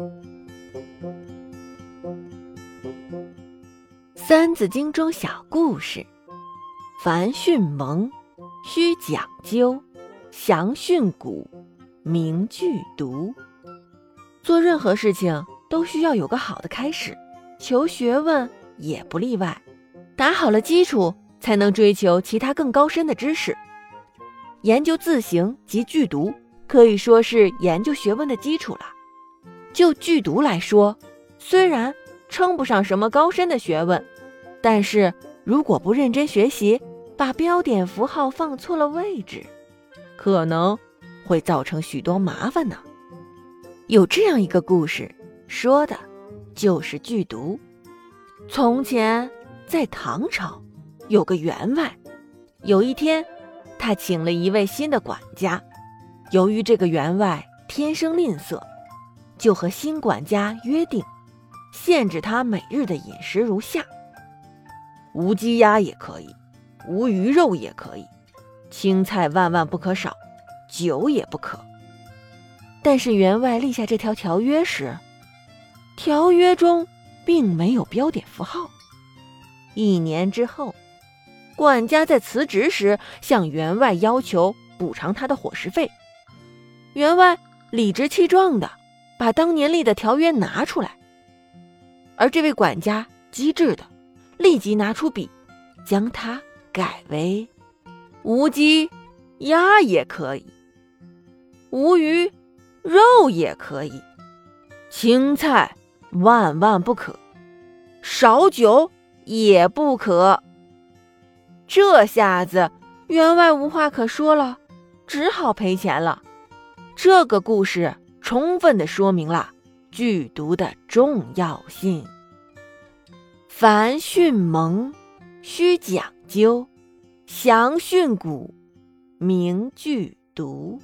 《三字经》中小故事：凡训蒙，须讲究；详训古，明句读。做任何事情都需要有个好的开始，求学问也不例外。打好了基础，才能追求其他更高深的知识。研究字形及句读，可以说是研究学问的基础了。就句读来说，虽然称不上什么高深的学问，但是如果不认真学习，把标点符号放错了位置，可能会造成许多麻烦呢。有这样一个故事，说的就是剧读。从前，在唐朝，有个员外，有一天，他请了一位新的管家。由于这个员外天生吝啬。就和新管家约定，限制他每日的饮食如下：无鸡鸭也可以，无鱼肉也可以，青菜万万不可少，酒也不可。但是员外立下这条条约时，条约中并没有标点符号。一年之后，管家在辞职时向员外要求补偿他的伙食费，员外理直气壮的。把当年立的条约拿出来，而这位管家机智的立即拿出笔，将它改为：无鸡鸭也可以，无鱼肉也可以，青菜万万不可，少酒也不可。这下子员外无话可说了，只好赔钱了。这个故事。充分的说明了剧毒的重要性。凡训蒙，须讲究；详训古，明剧毒。